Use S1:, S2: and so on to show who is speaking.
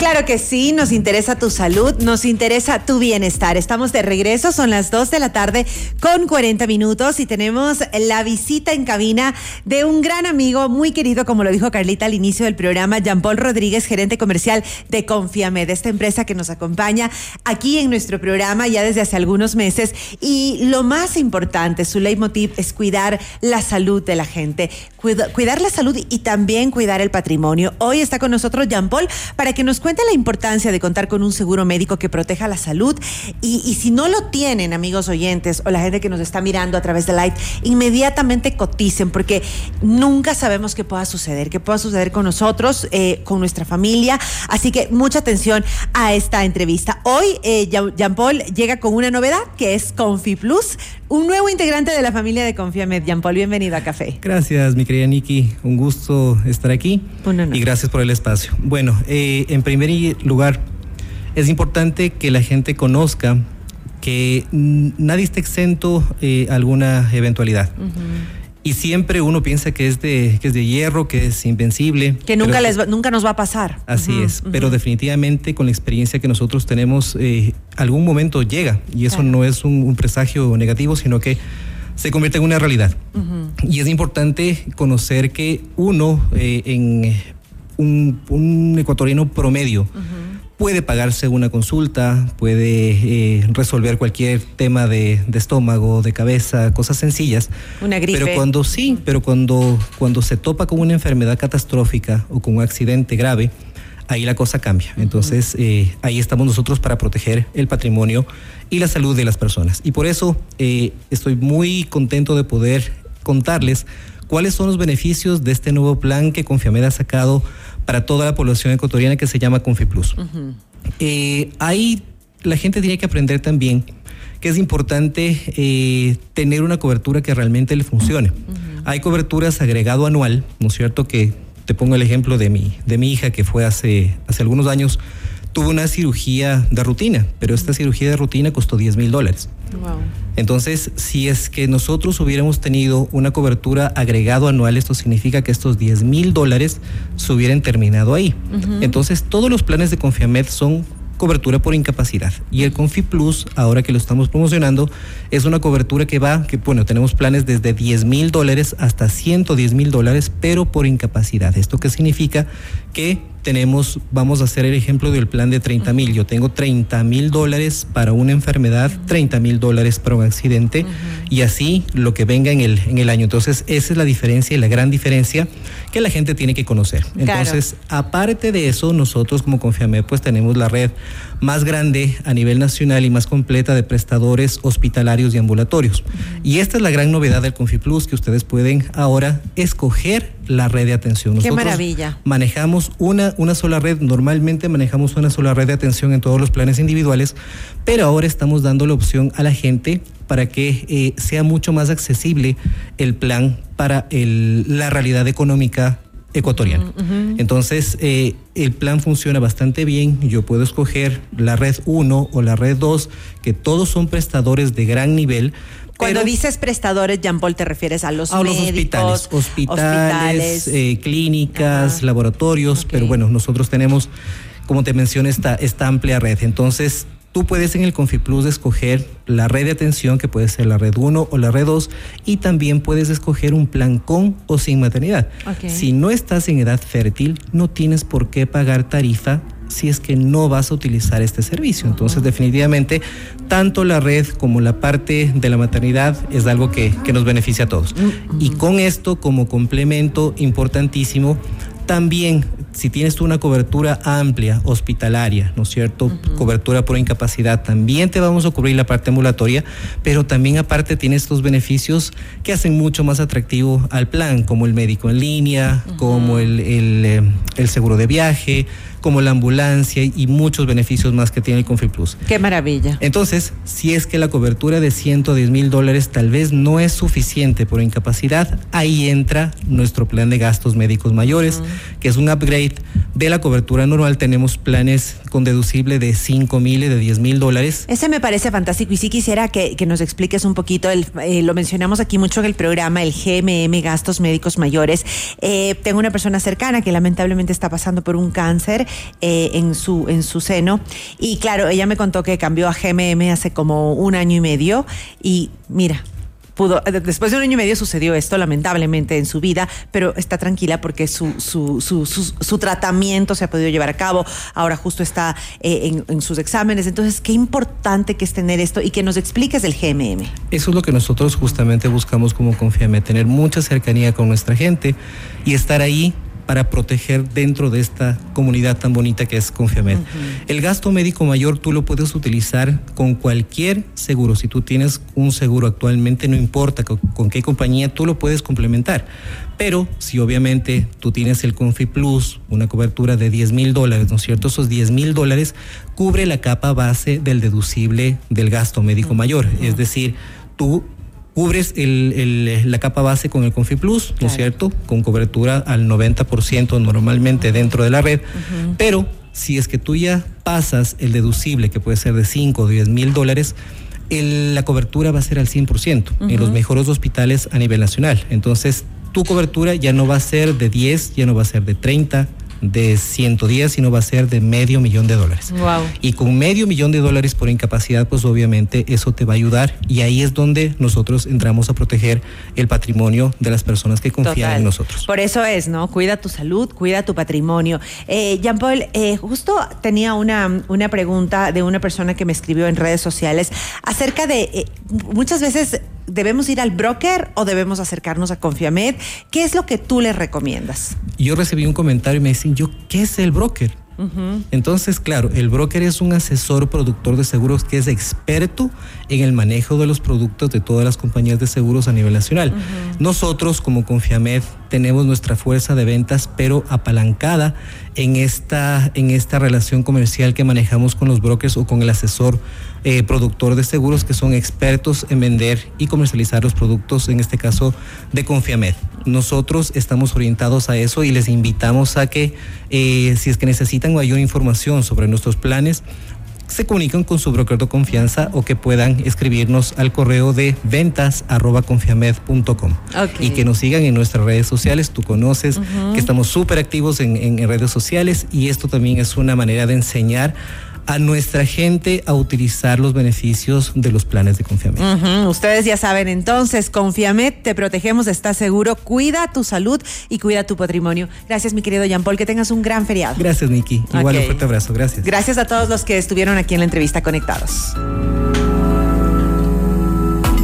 S1: Claro que sí, nos interesa tu salud, nos interesa tu bienestar. Estamos de regreso, son las 2 de la tarde con 40 minutos y tenemos la visita en cabina de un gran amigo, muy querido, como lo dijo Carlita al inicio del programa, Jean Paul Rodríguez, gerente comercial de Confiamed, esta empresa que nos acompaña aquí en nuestro programa ya desde hace algunos meses. Y lo más importante, su leitmotiv es cuidar la salud de la gente, cuidar la salud y también cuidar el patrimonio. Hoy está con nosotros Jean Paul para que nos cuente cuenta la importancia de contar con un seguro médico que proteja la salud y, si no lo tienen, amigos oyentes o la gente que nos está mirando a través de Live, inmediatamente coticen porque nunca sabemos qué pueda suceder, qué pueda suceder con nosotros, eh, con nuestra familia. Así que mucha atención a esta entrevista. Hoy eh, Jean Paul llega con una novedad que es Confi Plus, un nuevo integrante de la familia de Confiamed. Jean Paul, bienvenido a Café.
S2: Gracias, mi querida Nikki. Un gusto estar aquí. Y gracias por el espacio. Bueno, eh, en primer lugar, es importante que la gente conozca que nadie está exento eh, a alguna eventualidad. Y siempre uno piensa que es de, que es de hierro, que es invencible.
S1: Que nunca, les nunca nos va a pasar.
S2: Así es, pero definitivamente con la experiencia que nosotros tenemos, eh, algún momento llega. Y eso no es un, presagio negativo, sino que se convierte en una realidad. Y es importante conocer que uno, eh, en un, un, ecuatoriano promedio, puede pagarse una consulta, puede eh, resolver cualquier tema de, estómago, de cabeza, cosas sencillas.
S1: Una gripe.
S2: Pero cuando sí, pero cuando, cuando se topa con una enfermedad catastrófica o con un accidente grave, ahí la cosa cambia. Entonces, eh, ahí estamos nosotros para proteger el patrimonio y la salud de las personas. Y por eso eh, estoy muy contento de poder contarles cuáles son los beneficios de este nuevo plan que Confiamed ha sacado para toda la población ecuatoriana que se llama ConfiPlus. Eh, ahí la gente tiene que aprender también que es importante eh, tener una cobertura que realmente le funcione. Hay coberturas agregado anual, ¿no es cierto? Que te pongo el ejemplo de mi, de mi hija que fue hace, hace algunos años tuvo una cirugía de rutina, pero esta cirugía de rutina costó 10 mil dólares. Entonces, si es que nosotros hubiéramos tenido una cobertura agregado anual, esto significa que estos 10 mil dólares se hubieran terminado ahí. Entonces, todos los planes de Confiamed son cobertura por incapacidad. Y el Confi Plus, ahora que lo estamos promocionando, es una cobertura que va, que bueno, tenemos planes desde 10 mil dólares hasta 110 mil dólares, pero por incapacidad. ¿Esto qué significa? Que tenemos, vamos a hacer el ejemplo del plan de 30 mil. Yo tengo 30 mil dólares para una enfermedad, 30 mil dólares para un accidente y así lo que venga en el, en el año. Entonces, esa es la diferencia y la gran diferencia que la gente tiene que conocer. Entonces, aparte de eso, nosotros como Confiame, pues tenemos la red más grande a nivel nacional y más completa de prestadores hospitalarios y ambulatorios. Y esta es la gran novedad del ConfiPlus, que ustedes pueden ahora escoger la red de atención.
S1: Nosotros Qué maravilla.
S2: Manejamos una, una sola red, normalmente manejamos una sola red de atención en todos los planes individuales, pero ahora estamos dando la opción a la gente para que eh, sea mucho más accesible el plan para la realidad económica ecuatoriano. Entonces, eh, el plan funciona bastante bien. Yo puedo escoger la red 1 o la red 2, que todos son prestadores de gran nivel.
S1: Cuando dices prestadores, Jean Paul, te refieres a los,
S2: a los hospitales, hospitales, eh, clínicas, laboratorios, pero bueno, nosotros tenemos, como te mencioné, esta, esta amplia red. Entonces, Tú puedes en el ConfiPlus escoger la red de atención, que puede ser la red 1 o la red 2, y también puedes escoger un plan con o sin maternidad. Si no estás en edad fértil, no tienes por qué pagar tarifa si es que no vas a utilizar este servicio. Entonces, definitivamente, tanto la red como la parte de la maternidad es algo que, que nos beneficia a todos. Mm, y con esto, como complemento importantísimo, también, si tienes tú una cobertura amplia, hospitalaria, ¿no es cierto? Cobertura por incapacidad, también te vamos a cubrir la parte ambulatoria, pero también aparte tienes estos beneficios que hacen mucho más atractivo al plan, como el médico en línea, como el, el, eh, el seguro de viaje, como la ambulancia y muchos beneficios más que tiene el ConfiPlus.
S1: Qué maravilla.
S2: Entonces, si es que la cobertura de 110 mil dólares tal vez no es suficiente por incapacidad, ahí entra nuestro plan de gastos médicos mayores, que es un upgrade de la cobertura normal. Tenemos planes con deducible de 5 mil y de 10 mil dólares.
S1: Ese me parece fantástico y sí quisiera que, nos expliques un poquito, eh, lo mencionamos aquí mucho en el programa, el GMM, gastos médicos mayores. Eh, tengo una persona cercana que lamentablemente está pasando por un cáncer eh, en, su, en su seno. Y claro, ella me contó que cambió a GMM hace como un año y medio y mira, eh, después de un año y medio sucedió esto, lamentablemente, en su vida, pero está tranquila porque su, su, su, su, tratamiento se ha podido llevar a cabo. Ahora justo está eh, en, sus exámenes. Entonces, qué importante que es tener esto y que nos expliques el GMM.
S2: Eso es lo que nosotros justamente buscamos como Confiame, tener mucha cercanía con nuestra gente y estar ahí para proteger dentro de esta comunidad tan bonita que es Confiamed. El gasto médico mayor tú lo puedes utilizar con cualquier seguro. Si tú tienes un seguro actualmente, no importa con, qué compañía, tú lo puedes complementar. Pero si obviamente tú tienes el Confi Plus, una cobertura de 10 mil dólares, ¿no es cierto? Esos 10 mil dólares cubre la capa base del deducible del gasto médico mayor. Es decir, tú cubres el, la capa base con el ConfiPlus, ¿no es cierto? Con cobertura al 90% normalmente dentro de la red, pero si es que tú ya pasas el deducible, que puede ser de 5 o 10 mil dólares, la cobertura va a ser al 100% en los mejores hospitales a nivel nacional. Entonces, tu cobertura ya no va a ser de 10, ya no va a ser de 30, de 110, sino va a ser de medio millón de dólares. Y con medio millón de dólares por incapacidad, pues obviamente eso te va a ayudar y ahí es donde nosotros entramos a proteger el patrimonio de las personas que confían en nosotros.
S1: Por eso es, ¿no? Cuida tu salud, cuida tu patrimonio. Eh, Jean Paul, eh, justo tenía una, una pregunta de una persona que me escribió en redes sociales acerca de, eh, muchas veces ¿Debemos ir al broker o debemos acercarnos a Confiamed? ¿Qué es lo que tú les recomiendas?
S2: Yo recibí un comentario y me dicen, yo, ¿qué es el broker? Entonces, claro, el broker es un asesor productor de seguros que es experto en el manejo de los productos de todas las compañías de seguros a nivel nacional. Nosotros, como Confiamed, tenemos nuestra fuerza de ventas, pero apalancada en esta, en esta relación comercial que manejamos con los brokers o con el asesor eh, productor de seguros que son expertos en vender y comercializar los productos, en este caso de Confiamed. Nosotros estamos orientados a eso y les invitamos a que eh, si es que necesitan mayor información sobre nuestros planes, se comunican con su broker de confianza o que puedan escribirnos al correo de ventas y que nos sigan en nuestras redes sociales. Tú conoces que estamos súper activos en, en redes sociales y esto también es una manera de enseñar a nuestra gente a utilizar los beneficios de los planes de Confiamed.
S1: Ustedes ya saben, entonces, Confiamed, te protegemos, estás seguro, cuida tu salud y cuida tu patrimonio. Gracias, mi querido Jean Paul, que tengas un gran feriado.
S2: Gracias, Niki. Igual un fuerte abrazo, gracias.
S1: Gracias a todos los que estuvieron aquí en la entrevista conectados.